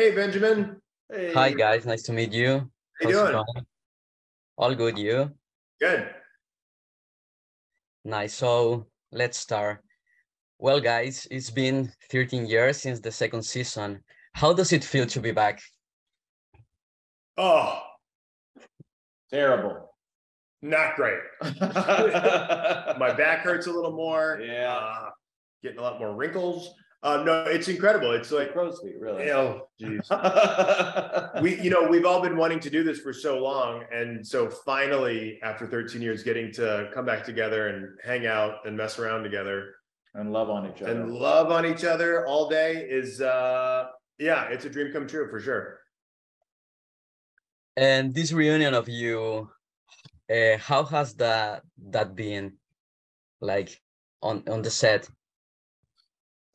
Hey, Benjamin. Hey. Hi guys, nice to meet you. How you How's it doing? going? All good, you? Good. Nice. So let's start. Well, guys, it's been 13 years since the second season. How does it feel to be back? Oh, Terrible. not great. My back hurts a little more. Yeah. Uh, getting a lot more wrinkles. Uh, no, it's incredible. It's like, crow's feet, really. oh, geez. we, you know, we've all been wanting to do this for so long. And so finally, after 13 years, getting to come back together and hang out and mess around together and love on each other. and love on each other all day is, uh, yeah, it's a dream come true for sure. And this reunion of you, uh, how has that that been like on on the set?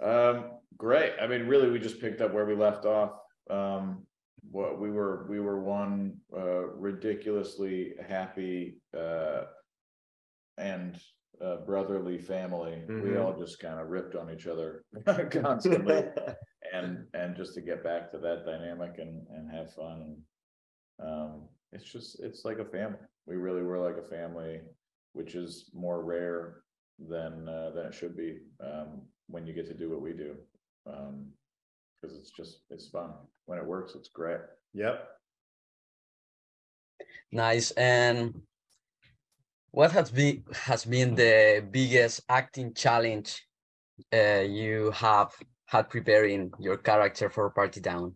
Um, great. I mean, really, we just picked up where we left off. Um, what we were, we were one uh, ridiculously happy uh, and uh, brotherly family. We Mhm. all just kind of ripped on each other constantly, and and just to get back to that dynamic and and have fun. Um, it's just it's like a family. We really were like a family, which is more rare than uh, than it should be um, when you get to do what we do. Um, because it's just it's fun when it works. It's great. Yep. Nice. And what has been has been the biggest acting challenge uh, you have had preparing your character for Party Down?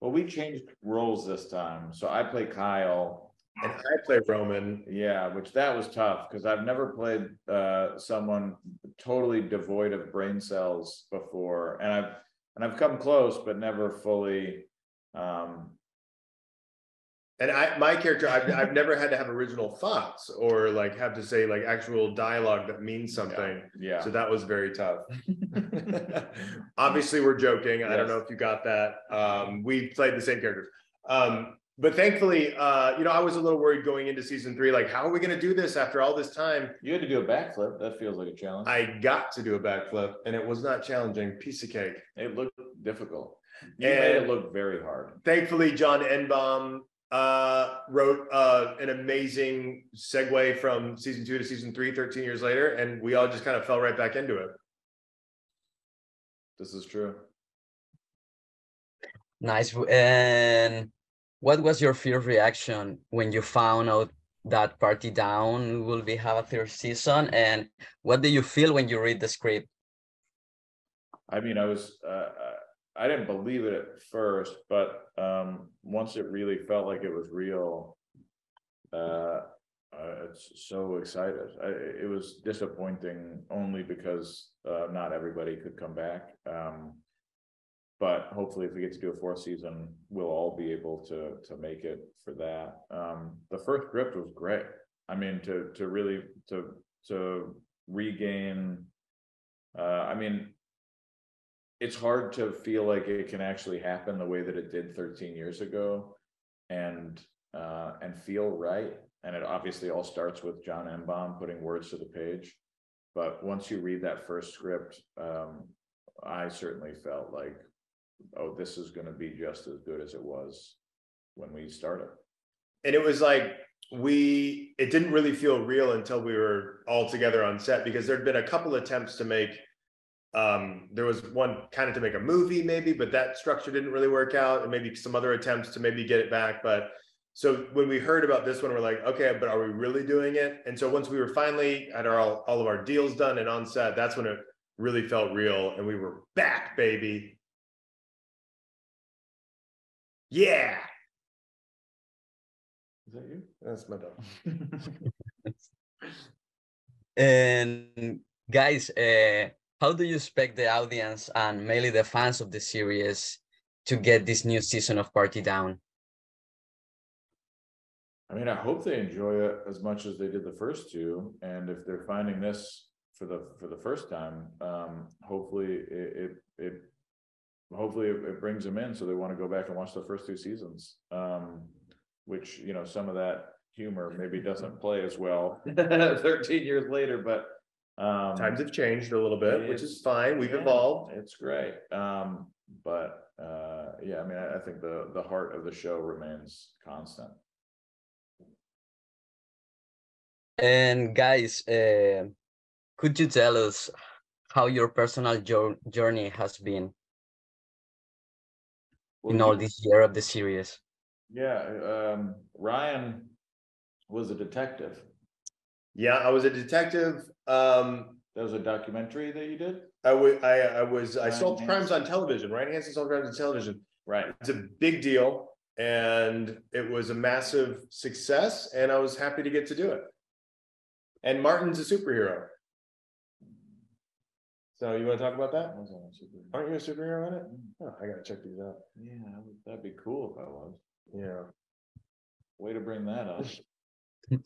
Well, we changed roles this time, so I play Kyle. And I play Roman. Yeah, which that was tough because I've never played uh, someone totally devoid of brain cells before, and I've and I've come close, but never fully. Um, And I, my character, I've, I've never had to have original thoughts or like have to say like actual dialogue that means something. yeah, So that was very tough. Obviously, we're joking. I don't know if you got that. Um, we played the same characters. Um, but thankfully, uh, you know, I was a little worried going into season three, like, how are we going to do this after all this time? you had to do a backflip. That feels like a challenge. I got to do a backflip and it was not challenging. Piece of cake. it looked difficult. You made it And- look very hard. Thankfully, John Enbom uh, wrote uh, an amazing segue from season two to season three, 13 years later. And we all just kind of fell right back into it. This is true. Nice. And what was your first reaction when you found out that Party Down will be have a third season? And what do you feel when you read the script? I mean, I was, uh, uh, I didn't believe it at first, but, um, once it really felt like it was real. Uh, uh, it's so excited. I, it was disappointing only because, uh, not everybody could come back. Um. But hopefully if we get to do a fourth season, we'll all be able to, to make it for that. Um, the first script was great. I mean, to, to really, to, to regain. Uh, I mean, it's hard to feel like it can actually happen the way that it did 13 years ago and uh and feel right and it obviously all starts with john Enbom putting words to the page but once you read that first script um i certainly felt like oh this is going to be just as good as it was when we started. And it was like we it didn't really feel real until we were all together on set because there'd been a couple attempts to make um there was one kind of to make a movie maybe but that structure didn't really work out and maybe some other attempts to maybe get it back but so when we heard about this one we're like okay but are we really doing it? And so once we were finally had our all, all of our deals done and on set that's when it really felt real and we were back baby yeah. Is that you? That's my dog. And guys, uh, how do you expect the audience and mainly the fans of the series to get this new season of Party Down? I mean, I hope they enjoy it as much as they did the first two, and if they're finding this for the for the first time, um, hopefully it it, it hopefully it, it brings them in, so they want to go back and watch the first two seasons. Um, which you know some of that humor maybe doesn't play as well 13 years later, but Um, Times have changed a little bit, which is fine. We've yeah, evolved. It's great. Um, but, uh, yeah, I mean, I, I think the, the heart of the show remains constant. And guys, uh, could you tell us how your personal jour- journey has been Well, in all this year of the series? Yeah, um, Ryan was a detective. Yeah, I was a detective. Um, That was a documentary that you did? I wa- I, I was, I Ryan solved crimes on television, right? Hansen solved crimes on television. Right. It's a big deal and it was a massive success and I was happy to get to do it. And Martin's a superhero. So you want to talk about that? Aren't you a superhero in it? Oh, I gotta check these out. Yeah, that would- be cool if I was. Yeah. Way to bring that up.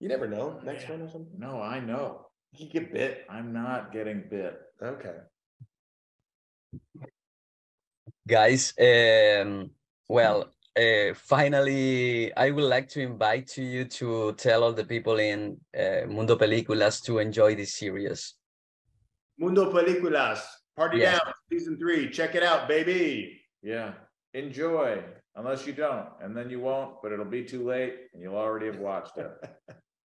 You never know. Next one or something? No, I know. You get bit. I'm not getting bit. Okay. Guys, um, well, uh, finally, I would like to invite to you to tell all the people in uh, Mundo Películas to enjoy this series. Mundo Películas, Party Yeah. Down, season three. Check it out, baby. Yeah, enjoy, unless you don't, and then you won't, but it'll be too late and you'll already have watched it.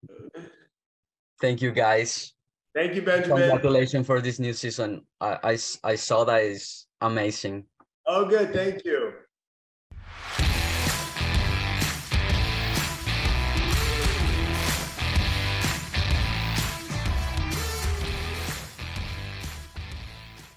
Thank you, guys. Thank you, Benjamin. Congratulations for this new season. I I saw that is amazing. Oh, good. Thank you.